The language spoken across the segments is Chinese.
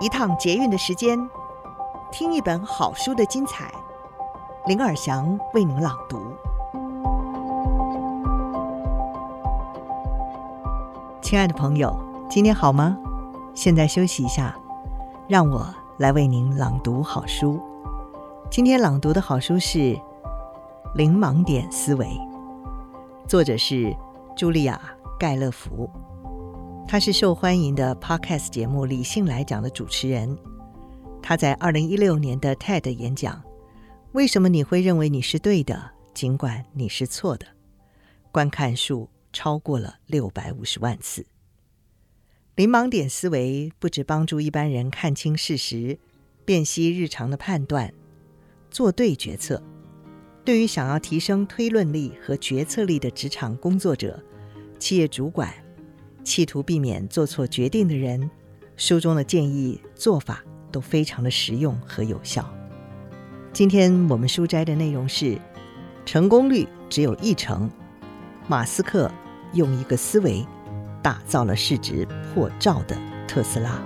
一趟捷运的时间，听一本好书的精彩。林尔祥为您朗读。亲爱的朋友，今天好吗？现在休息一下，让我来为您朗读好书。今天朗读的好书是《零盲点思维》，作者是茱莉亚·盖勒福。他是受欢迎的 Podcast 节目《理性来讲》的主持人。他在二零一六年的 TED 演讲《为什么你会认为你是对的，尽管你是错的》，观看数超过了六百五十万次。零盲点思维不只帮助一般人看清事实、辨析日常的判断、做对决策，对于想要提升推论力和决策力的职场工作者、企业主管。企图避免做错决定的人，书中的建议做法都非常的实用和有效。今天我们书摘的内容是：成功率只有一成，马斯克用一个思维打造了市值破兆的特斯拉。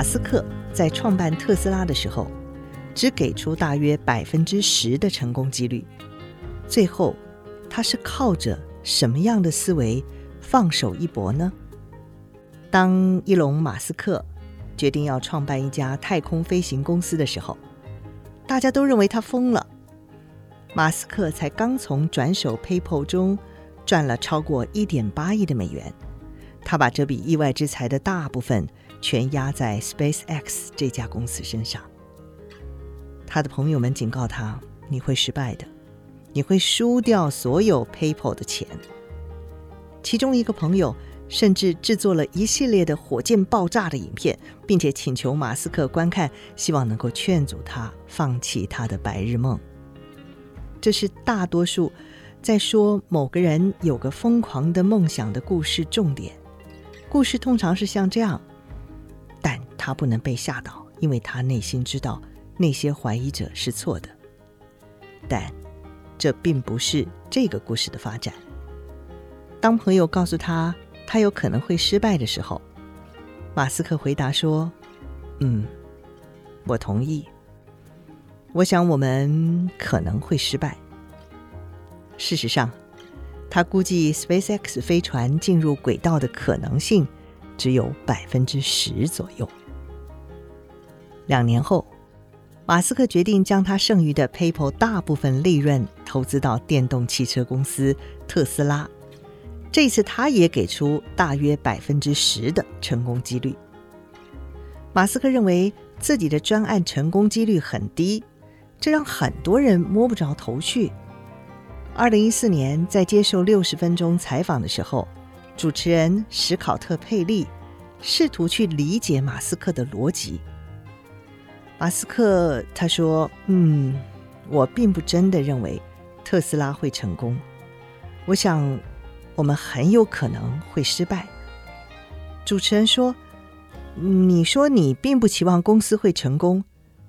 马斯克在创办特斯拉的时候，只给出大约百分之十的成功几率。最后，他是靠着什么样的思维放手一搏呢？当伊隆·马斯克决定要创办一家太空飞行公司的时候，大家都认为他疯了。马斯克才刚从转手 PayPal 中赚了超过一点八亿的美元，他把这笔意外之财的大部分。全压在 SpaceX 这家公司身上。他的朋友们警告他：“你会失败的，你会输掉所有 PayPal 的钱。”其中一个朋友甚至制作了一系列的火箭爆炸的影片，并且请求马斯克观看，希望能够劝阻他放弃他的白日梦。这是大多数在说某个人有个疯狂的梦想的故事重点。故事通常是像这样。他不能被吓倒，因为他内心知道那些怀疑者是错的。但这并不是这个故事的发展。当朋友告诉他他有可能会失败的时候，马斯克回答说：“嗯，我同意。我想我们可能会失败。事实上，他估计 SpaceX 飞船进入轨道的可能性。”只有百分之十左右。两年后，马斯克决定将他剩余的 PayPal 大部分利润投资到电动汽车公司特斯拉。这次他也给出大约百分之十的成功几率。马斯克认为自己的专案成功几率很低，这让很多人摸不着头绪。二零一四年，在接受六十分钟采访的时候，主持人史考特·佩利试图去理解马斯克的逻辑。马斯克他说：“嗯，我并不真的认为特斯拉会成功。我想，我们很有可能会失败。”主持人说：“你说你并不期望公司会成功，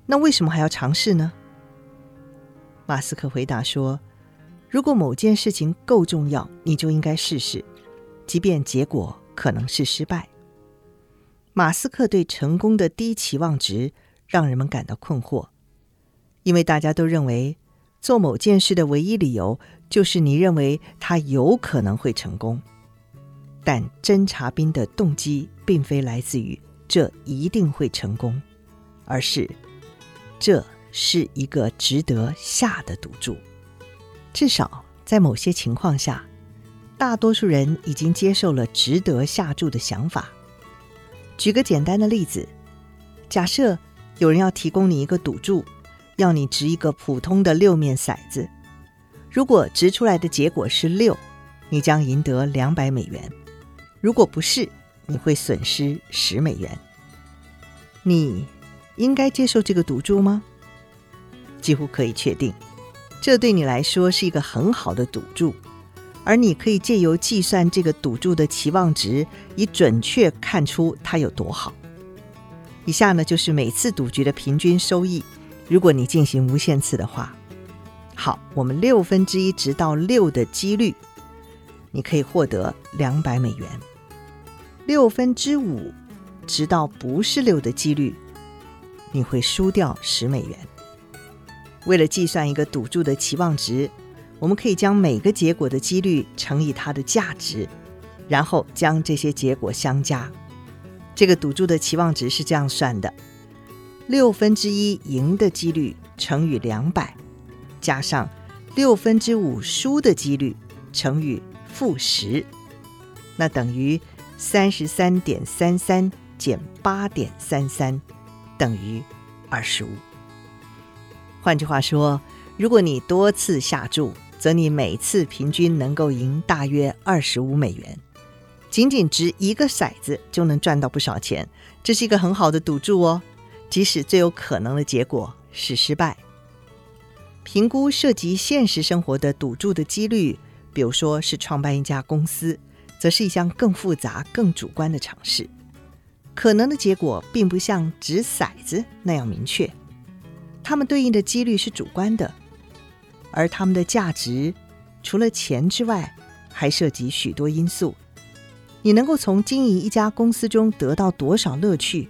那为什么还要尝试呢？”马斯克回答说：“如果某件事情够重要，你就应该试试。”即便结果可能是失败，马斯克对成功的低期望值让人们感到困惑，因为大家都认为做某件事的唯一理由就是你认为他有可能会成功。但侦察兵的动机并非来自于这一定会成功，而是这是一个值得下的赌注，至少在某些情况下。大多数人已经接受了值得下注的想法。举个简单的例子，假设有人要提供你一个赌注，要你掷一个普通的六面骰子，如果掷出来的结果是六，你将赢得两百美元；如果不是，你会损失十美元。你应该接受这个赌注吗？几乎可以确定，这对你来说是一个很好的赌注。而你可以借由计算这个赌注的期望值，以准确看出它有多好。以下呢就是每次赌局的平均收益。如果你进行无限次的话，好，我们六分之一直到六的几率，你可以获得两百美元。六分之五直到不是六的几率，你会输掉十美元。为了计算一个赌注的期望值，我们可以将每个结果的几率乘以它的价值，然后将这些结果相加。这个赌注的期望值是这样算的。六分之一赢的几率乘以两百，加上六分之五输的几率乘以负十，那等于三十三点三三减八点三三，等于二十五。换句话说，如果你多次下注，则你每次平均能够赢大约二十五美元。仅仅掷一个骰子就能赚到不少钱，这是一个很好的赌注哦。即使最有可能的结果是失败，评估涉及现实生活的赌注的几率，比如说是创办一家公司，则是一项更复杂、更主观的尝试。可能的结果并不像掷骰子那样明确，它们对应的几率是主观的，而它们的价值除了钱之外，还涉及许多因素。你能够从经营一家公司中得到多少乐趣？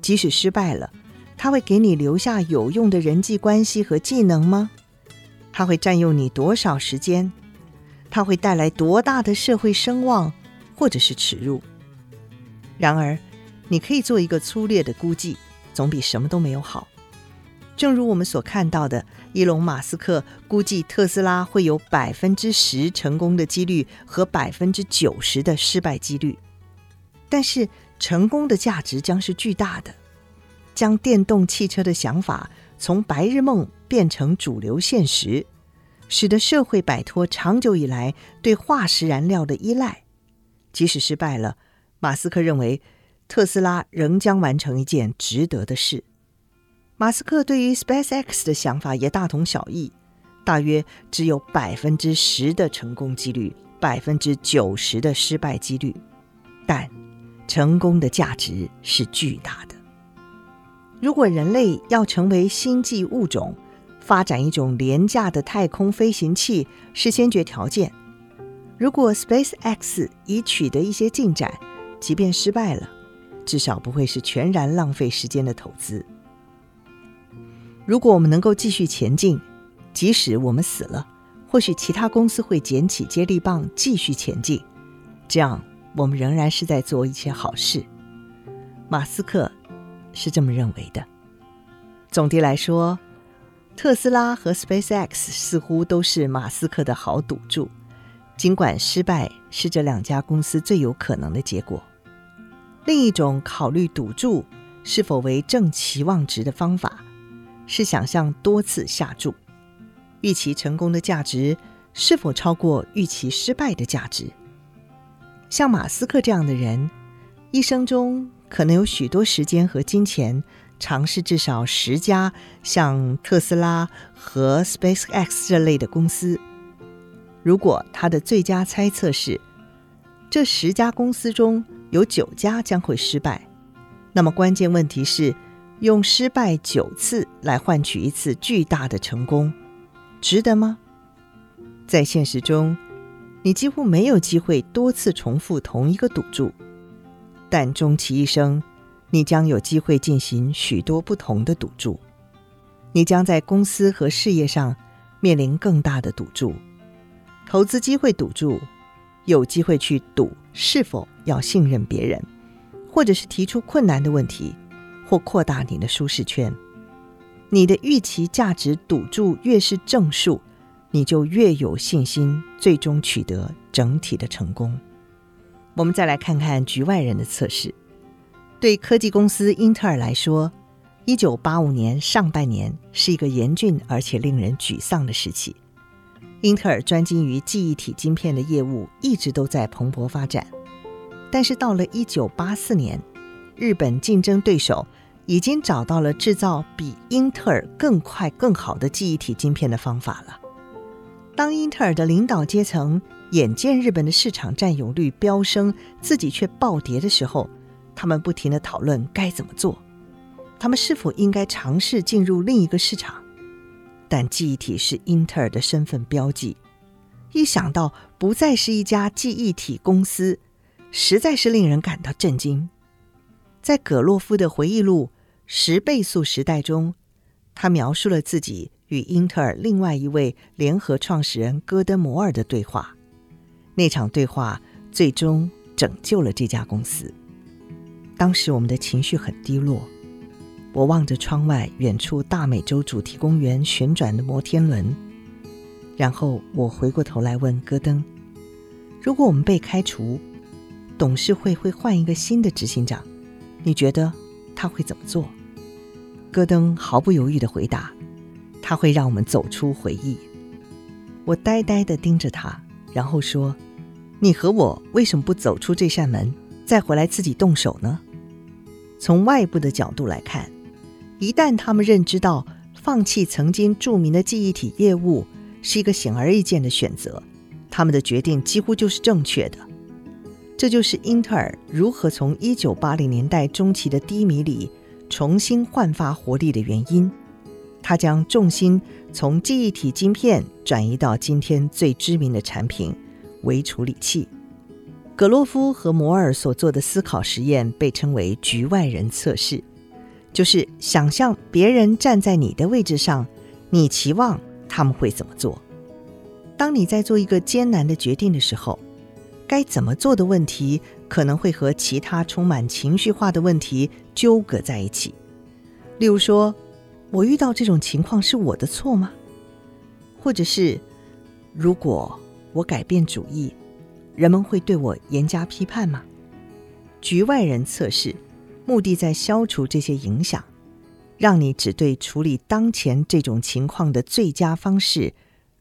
即使失败了，它会给你留下有用的人际关系和技能吗？它会占用你多少时间？它会带来多大的社会声望，或者是耻辱？然而，你可以做一个粗略的估计，总比什么都没有好。正如我们所看到的，伊隆·马斯克估计特斯拉会有百分之十成功的几率和百分之九十的失败几率，但是，成功的价值将是巨大的，将电动汽车的想法从白日梦变成主流现实，使得社会摆脱长久以来对化石燃料的依赖。即使失败了，马斯克认为特斯拉仍将完成一件值得的事。马斯克对于 SpaceX 的想法也大同小异，大约只有百分之十的成功几率，百分之九十的失败几率，但。成功的价值是巨大的。如果人类要成为星际物种，发展一种廉价的太空飞行器是先决条件。如果 SpaceX 已取得一些进展，即便失败了，至少不会是全然浪费时间的投资。如果我们能够继续前进，即使我们死了，或许其他公司会捡起接力棒继续前进，这样。我们仍然是在做一些好事，马斯克是这么认为的。总的来说，特斯拉和 SpaceX 似乎都是马斯克的好赌注，尽管失败是这两家公司最有可能的结果。另一种考虑赌注是否为正期望值的方法，是想象多次下注，预期成功的价值是否超过预期失败的价值。像马斯克这样的人，一生中可能有许多时间和金钱尝试至少十家像特斯拉和 SpaceX 这类的公司。如果他的最佳猜测是这十家公司中有九家将会失败，那么关键问题是用失败九次来换取一次巨大的成功，值得吗？在现实中，你几乎没有机会多次重复同一个赌注，但终其一生，你将有机会进行许多不同的赌注。你将在公司和事业上面临更大的赌注，投资机会赌注，有机会去赌是否要信任别人，或者是提出困难的问题，或扩大你的舒适圈。你的预期价值赌注越是正数，你就越有信心，最终取得整体的成功。我们再来看看局外人的测试。对科技公司英特尔来说，一九八五年上半年是一个严峻而且令人沮丧的时期。英特尔专精于记忆体晶片的业务一直都在蓬勃发展，但是到了一九八四年，日本竞争对手已经找到了制造比英特尔更快更好的记忆体晶片的方法了。当英特尔的领导阶层眼见日本的市场占有率飙升，自己却暴跌的时候，他们不停地讨论该怎么做，他们是否应该尝试进入另一个市场。但记忆体是英特尔的身份标记，一想到不再是一家记忆体公司，实在是令人感到震惊。在葛洛夫的回忆录《十倍速时代》中，他描述了自己与英特尔另外一位联合创始人戈登·摩尔的对话。那场对话最终拯救了这家公司。当时我们的情绪很低落。我望着窗外远处大美洲主题公园旋转的摩天轮，然后我回过头来问戈登：“如果我们被开除，董事会会换一个新的执行长，你觉得他会怎么做？”戈登毫不犹豫地回答：“他会让我们走出回忆。”我呆呆地盯着他，然后说：“你和我为什么不走出这扇门，再回来自己动手呢？”从外部的角度来看。一旦他们认知到放弃曾经著名的记忆体业务是一个显而易见的选择，他们的决定几乎就是正确的。这就是英特尔如何从1980年代中期的低迷里重新焕发活力的原因。他将重心从记忆体晶片转移到今天最知名的产品——微处理器。葛洛夫和摩尔所做的思考实验被称为“局外人测试”。就是想象别人站在你的位置上，你期望他们会怎么做？当你在做一个艰难的决定的时候，该怎么做的问题可能会和其他充满情绪化的问题纠葛在一起。例如说，我遇到这种情况是我的错吗？或者是，如果我改变主意，人们会对我严加批判吗？局外人测试。目的在消除这些影响，让你只对处理当前这种情况的最佳方式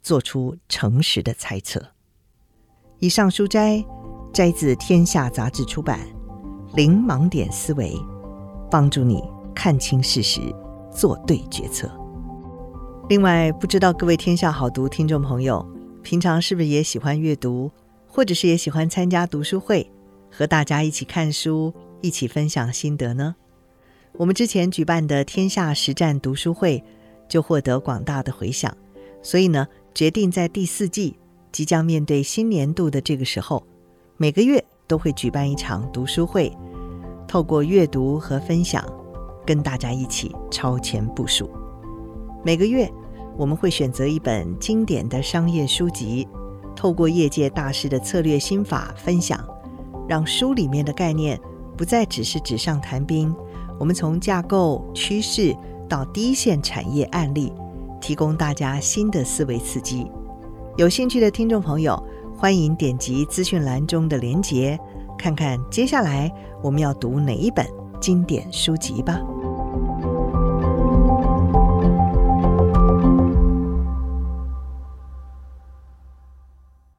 做出诚实的猜测。以上书摘摘自《天下》杂志出版，《零盲点思维》，帮助你看清事实，做对决策。另外，不知道各位天下好读听众朋友，平常是不是也喜欢阅读，或者是也喜欢参加读书会，和大家一起看书？一起分享心得呢？我们之前举办的天下实战读书会就获得广大的回响，所以呢，决定在第四季即将面对新年度的这个时候，每个月都会举办一场读书会，透过阅读和分享，跟大家一起超前部署。每个月我们会选择一本经典的商业书籍，透过业界大师的策略心法分享，让书里面的概念。不再只是纸上谈兵，我们从架构、趋势到第一线产业案例，提供大家新的思维刺激。有兴趣的听众朋友，欢迎点击资讯栏中的连接，看看接下来我们要读哪一本经典书籍吧。